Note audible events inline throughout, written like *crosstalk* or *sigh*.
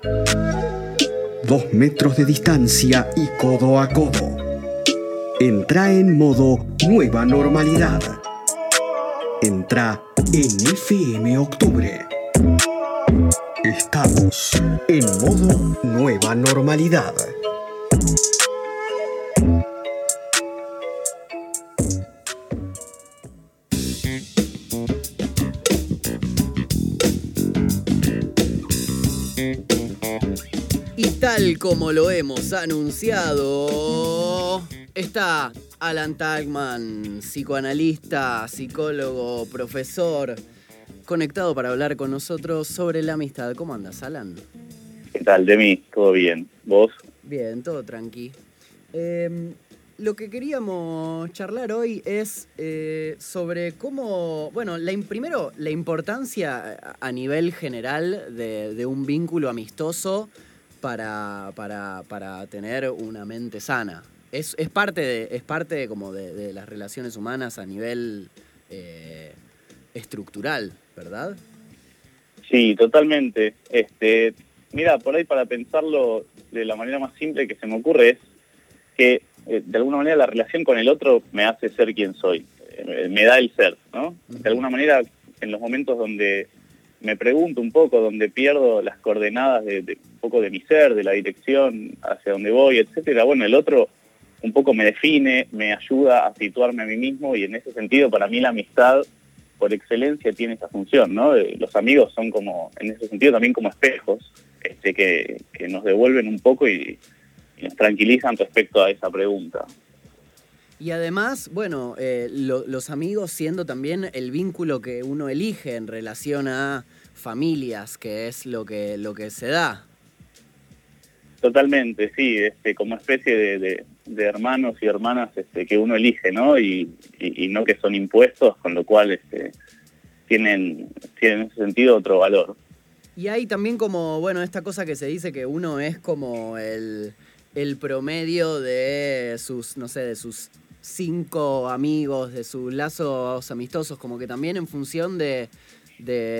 Dos metros de distancia y codo a codo. Entra en modo nueva normalidad. Entra en FM Octubre. Estamos en modo nueva normalidad. Tal como lo hemos anunciado, está Alan Tagman, psicoanalista, psicólogo, profesor, conectado para hablar con nosotros sobre la amistad. ¿Cómo andas, Alan? ¿Qué tal, Demi? ¿Todo bien? ¿Vos? Bien, todo tranqui. Em, lo que queríamos charlar hoy es eh, sobre cómo, bueno, la, primero la importancia a nivel general de, un vínculo amistoso para, para, tener una mente sana. Es, parte, de, es parte como de, las relaciones humanas a nivel eh, estructural, ¿verdad? Sí, totalmente. Este, mira, por ahí para pensarlo de la manera más simple que se me ocurre es que eh, de alguna manera la relación con el otro me hace ser quien soy, eh, me da el ser, ¿no? De alguna manera, en los momentos donde me pregunto un poco, donde pierdo las coordenadas de, un poco de mi ser, de la dirección hacia donde voy, etcétera, bueno, el otro un poco me define, me ayuda a situarme a mí mismo y en ese sentido para mí la amistad por excelencia tiene esa función, ¿no? Eh, los amigos son como, en ese sentido también como espejos, este, que, que nos devuelven un poco y, nos tranquilizan respecto a esa pregunta. Y además, bueno, eh, los amigos siendo también el vínculo que uno elige en relación a familias, que es lo que, lo que se da. Totalmente, sí, este, como especie de, hermanos y hermanas este, que uno elige, ¿no? Y, no que son impuestos, con lo cual este, tienen, tienen en ese sentido otro valor. Y hay también como, bueno, esta cosa que se dice que uno es como el, el promedio de sus, no sé, de sus cinco amigos, de sus lazos amistosos, como que también en función de,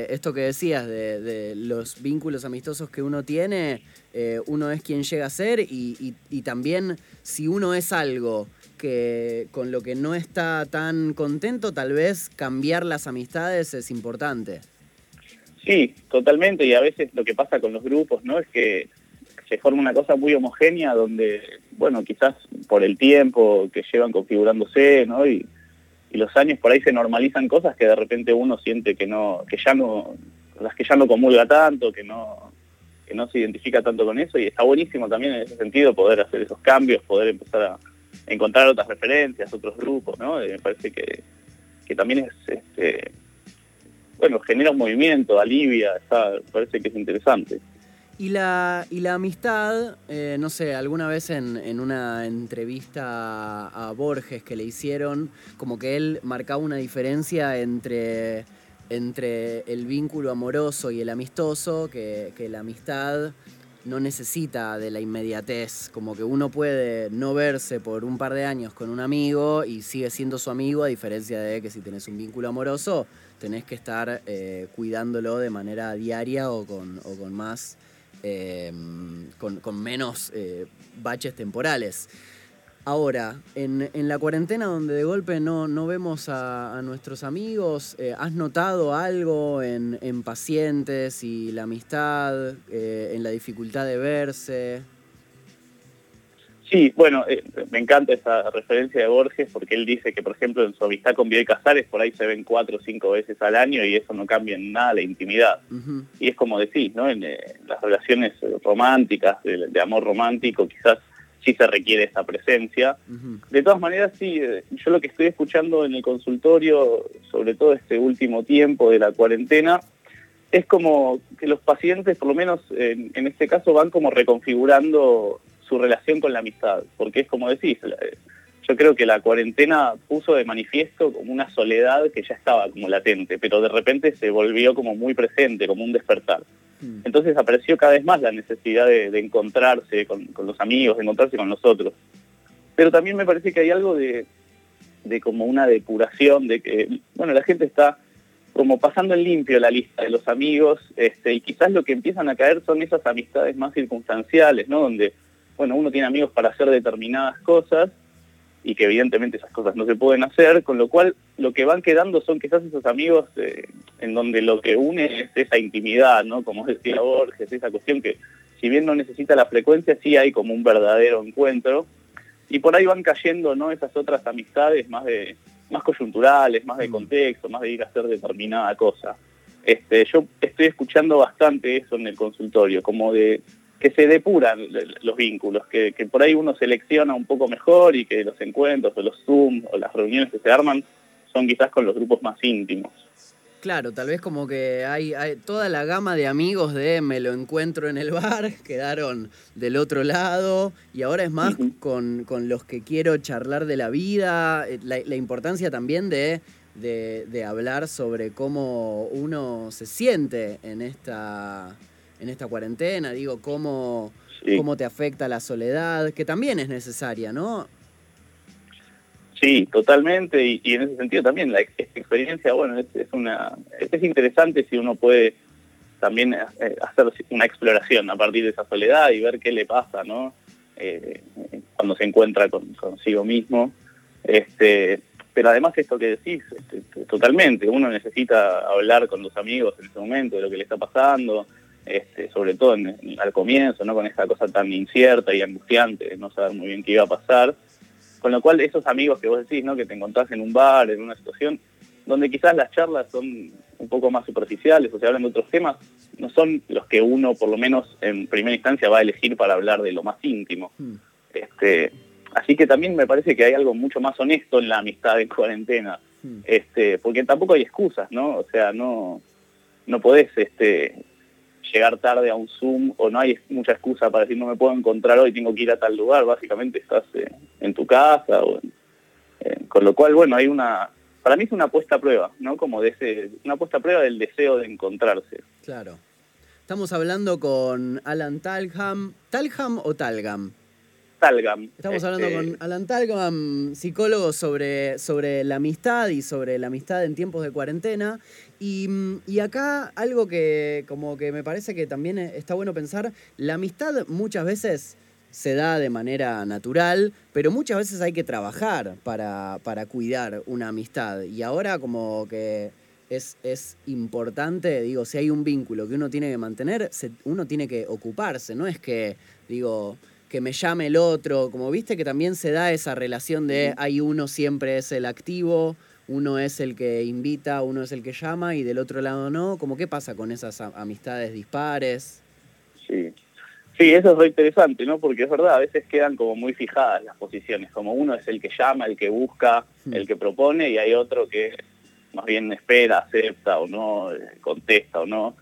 esto que decías, de, los vínculos amistosos que uno tiene, eh, uno es quien llega a ser y, también si uno es algo que con lo que no está tan contento, tal vez cambiar las amistades es importante. Sí, totalmente, y a veces lo que pasa con los grupos, ¿no? Es que se forma una cosa muy homogénea donde, bueno, quizás por el tiempo que llevan configurándose, ¿no? Y, los años por ahí se normalizan cosas que de repente uno siente que no, que ya no, las que ya no comulga tanto, que no, que no se identifica tanto con eso, y está buenísimo también en ese sentido poder hacer esos cambios, poder empezar a encontrar otras referencias, otros grupos, ¿no? me parece que, que también es este bueno, genera un movimiento, alivia, está, parece que es interesante. Y la, y la amistad, eh, no sé, alguna vez en, una entrevista a Borges que le hicieron, como que él marcaba una diferencia entre, entre el vínculo amoroso y el amistoso, que, que la amistad no necesita de la inmediatez, como que uno puede no verse por un par de años con un amigo y sigue siendo su amigo, a diferencia de que si tenés un vínculo amoroso, tenés que estar eh, cuidándolo de manera diaria o con, o con más eh, con, menos eh, baches temporales. Ahora, en, la cuarentena donde de golpe no, no vemos a, nuestros amigos, eh, ¿has notado algo en, en, pacientes y la amistad, en la dificultad de verse? Sí, bueno, eh, me encanta esa referencia de Borges porque él dice que, por ejemplo, en su amistad con Biel Casares por ahí se ven cuatro o cinco veces al año y eso no cambia en nada la intimidad. Y es como decís, ¿no? En, eh, las relaciones románticas, de, amor romántico, quizás sí se requiere esa presencia. De todas maneras, sí, eh, yo lo que estoy escuchando en el consultorio, sobre todo este último tiempo de la cuarentena, es como que los pacientes, por lo menos en este caso, van como reconfigurando su relación con la amistad, porque es como decís, yo creo que la cuarentena puso de manifiesto como una soledad que ya estaba como latente, pero de repente se volvió como muy presente, como un despertar. Mm. Entonces apareció cada vez más la necesidad de, encontrarse con, los amigos, de encontrarse con nosotros. Pero también me parece que hay algo de, de como una depuración, de que, bueno, la gente está como pasando en limpio la lista de los amigos, este, y quizás lo que empiezan a caer son esas amistades más circunstanciales, ¿no? Donde, bueno, uno tiene amigos para hacer determinadas cosas y que evidentemente esas cosas no se pueden hacer, con lo cual lo que van quedando son quizás esos amigos eh, en donde lo que une es esa intimidad, ¿no? Como decía Borges, esa cuestión que si bien no necesita la frecuencia, sí hay como un verdadero encuentro, y por ahí van cayendo, ¿no? Esas otras amistades más de más coyunturales, más de mm. contexto, más de ir a hacer determinada cosa. Este, yo estoy escuchando bastante eso en el consultorio, como de que se depuran los vínculos, que, por ahí uno selecciona un poco mejor y que los encuentros o los Zoom o las reuniones que se arman son quizás con los grupos más íntimos. Claro, tal vez como que hay, toda la gama de amigos de me lo encuentro en el bar, *laughs* quedaron del otro lado y ahora es más con, los que quiero charlar de la vida, eh, la, importancia también de, de, hablar sobre cómo uno se siente en esta, en esta cuarentena, digo, cómo, cómo te afecta la soledad, que también es necesaria, ¿no? Sí, totalmente, y, en ese sentido también la experiencia, bueno, es, una, es interesante si uno puede también eh, hacer una exploración a partir de esa soledad y ver qué le pasa, ¿no? Eh, cuando se encuentra con, consigo mismo. Este, pero además esto que decís, este, totalmente, uno necesita hablar con los amigos en ese momento de lo que le está pasando, este, sobre todo al comienzo, ¿no? Con esta cosa tan incierta y angustiante de no saber muy bien qué iba a pasar. Con lo cual, esos amigos que vos decís, ¿no? Que te encontrás en un bar, en una situación, donde quizás las charlas son un poco más superficiales o se hablan de otros temas, no son los que uno, por lo menos en primera instancia, va a elegir para hablar de lo más íntimo. Hmm. Este, así que también me parece que hay algo mucho más honesto en la amistad en cuarentena, hmm. este, porque tampoco hay excusas, ¿no? O sea, no, no podés este, llegar tarde a un Zoom o no hay mucha excusa para decir no me puedo encontrar hoy, tengo que ir a tal lugar, básicamente estás eh, en tu casa. O con lo cual, bueno, hay una, para mí es una puesta a prueba, ¿no? Como de ese, una puesta a prueba del deseo de encontrarse. Claro. Estamos hablando con Alan Talham. ¿Talham o Talgam? Talgam. Estamos hablando con este, Alan Talgam, psicólogo sobre, sobre la amistad y sobre la amistad en tiempos de cuarentena. Y, y, acá algo que como que me parece que también está bueno pensar, la amistad muchas veces se da de manera natural, pero muchas veces hay que trabajar para, para cuidar una amistad. Y ahora como que es, es, importante, digo, si hay un vínculo que uno tiene que mantener, uno tiene que ocuparse, no es que, digo, que me llame el otro, como viste que también se da esa relación de hay uno siempre es el activo, uno es el que invita, uno es el que llama y del otro lado no, como qué pasa con esas amistades dispares. Sí. Sí, eso es muy interesante, ¿no? Porque es verdad, a veces quedan como muy fijadas las posiciones, como uno es el que llama, el que busca, hmm. el que propone, y hay otro que más bien espera, acepta o no, eh, contesta o no.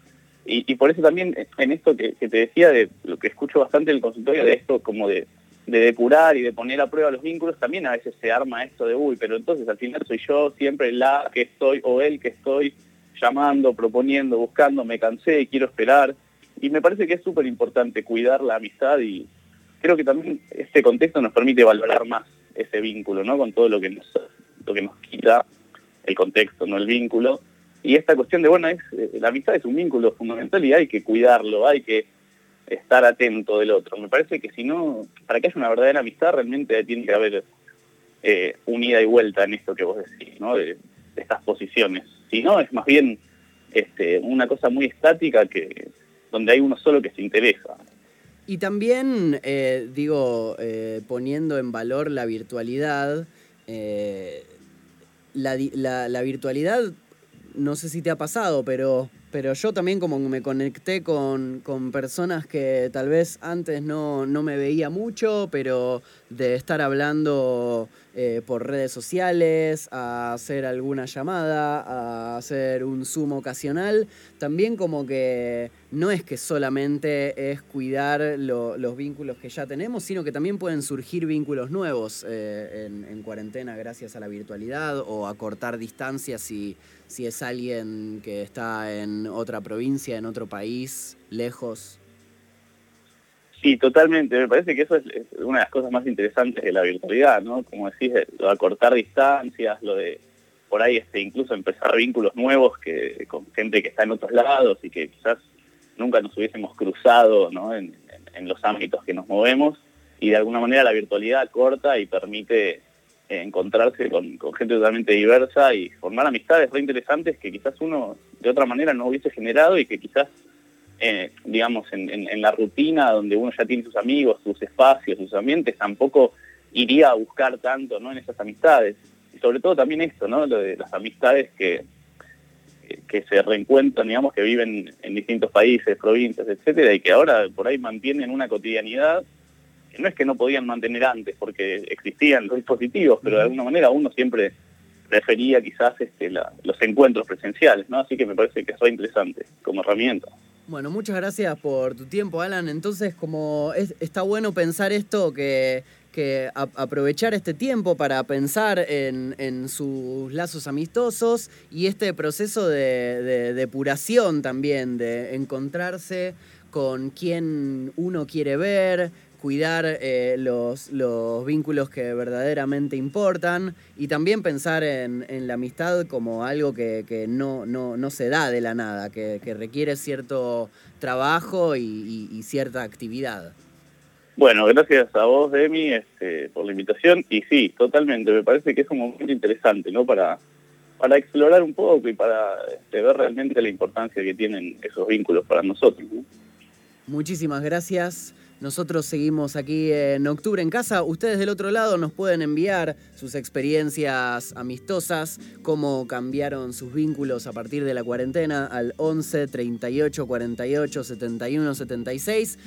Y, por eso también en esto que, te decía, de lo que escucho bastante en el consultorio, de esto como de, de depurar y de poner a prueba los vínculos, también a veces se arma esto de, uy, pero entonces al final soy yo siempre la que estoy o el que estoy llamando, proponiendo, buscando, me cansé, quiero esperar. Y me parece que es súper importante cuidar la amistad y creo que también este contexto nos permite valorar más ese vínculo, ¿no? Con todo lo que nos, lo que nos quita el contexto, no el vínculo. Y esta cuestión de, bueno, es, eh, la amistad es un vínculo fundamental y hay que cuidarlo, hay que estar atento del otro. Me parece que si no, para que haya una verdadera amistad, realmente tiene que haber eh, unida y vuelta en esto que vos decís, ¿no? De, estas posiciones. Si no, es más bien este, una cosa muy estática que donde hay uno solo que se interesa. Y también, eh, digo, poniendo en valor la virtualidad, la, virtualidad, no sé si te ha pasado, pero, pero yo también como me conecté con, con personas que tal vez antes no, no me veía mucho, pero de estar hablando eh, por redes sociales, a hacer alguna llamada, a hacer un Zoom ocasional. También como que no es que solamente es cuidar los vínculos que ya tenemos, sino que también pueden surgir vínculos nuevos eh, en, cuarentena gracias a la virtualidad o a cortar distancias si, si es alguien que está en otra provincia, en otro país, lejos. Sí, totalmente. Me parece que eso es, una de las cosas más interesantes de la virtualidad, ¿no? Como decís, lo de acortar distancias, lo de por ahí este, incluso empezar vínculos nuevos que, con gente que está en otros lados y que quizás nunca nos hubiésemos cruzado ¿no? en, los ámbitos que nos movemos y de alguna manera la virtualidad corta y permite eh, encontrarse con, gente totalmente diversa y formar amistades re interesantes que quizás uno de otra manera no hubiese generado y que quizás, eh, digamos, en, en, la rutina donde uno ya tiene sus amigos, sus espacios, sus ambientes, tampoco iría a buscar tanto ¿no? en esas amistades y sobre todo también esto, ¿no? Lo de las amistades que, que se reencuentran, digamos, que viven en distintos países, provincias, etcétera, y que ahora por ahí mantienen una cotidianidad que no es que no podían mantener antes, porque existían los dispositivos, pero de alguna manera uno siempre prefería quizás este, los encuentros presenciales, ¿no? Así que me parece que es muy interesante como herramienta. Bueno, muchas gracias por tu tiempo, Alan. Entonces, como está bueno pensar esto que que aprovechar este tiempo para pensar en, sus lazos amistosos y este proceso de, depuración también, de encontrarse con quien uno quiere ver, cuidar eh, los, vínculos que verdaderamente importan y también pensar en, la amistad como algo que, no, no, se da de la nada, que, requiere cierto trabajo y cierta actividad. Bueno, gracias a vos, Demi, este, por la invitación. Y sí, totalmente, me parece que es un momento interesante, ¿no? Para, para explorar un poco y para este, ver realmente la importancia que tienen esos vínculos para nosotros. Muchísimas gracias. Nosotros seguimos aquí en octubre en casa. Ustedes del otro lado nos pueden enviar sus experiencias amistosas, cómo cambiaron sus vínculos a partir de la cuarentena al 11 38 48 71 76.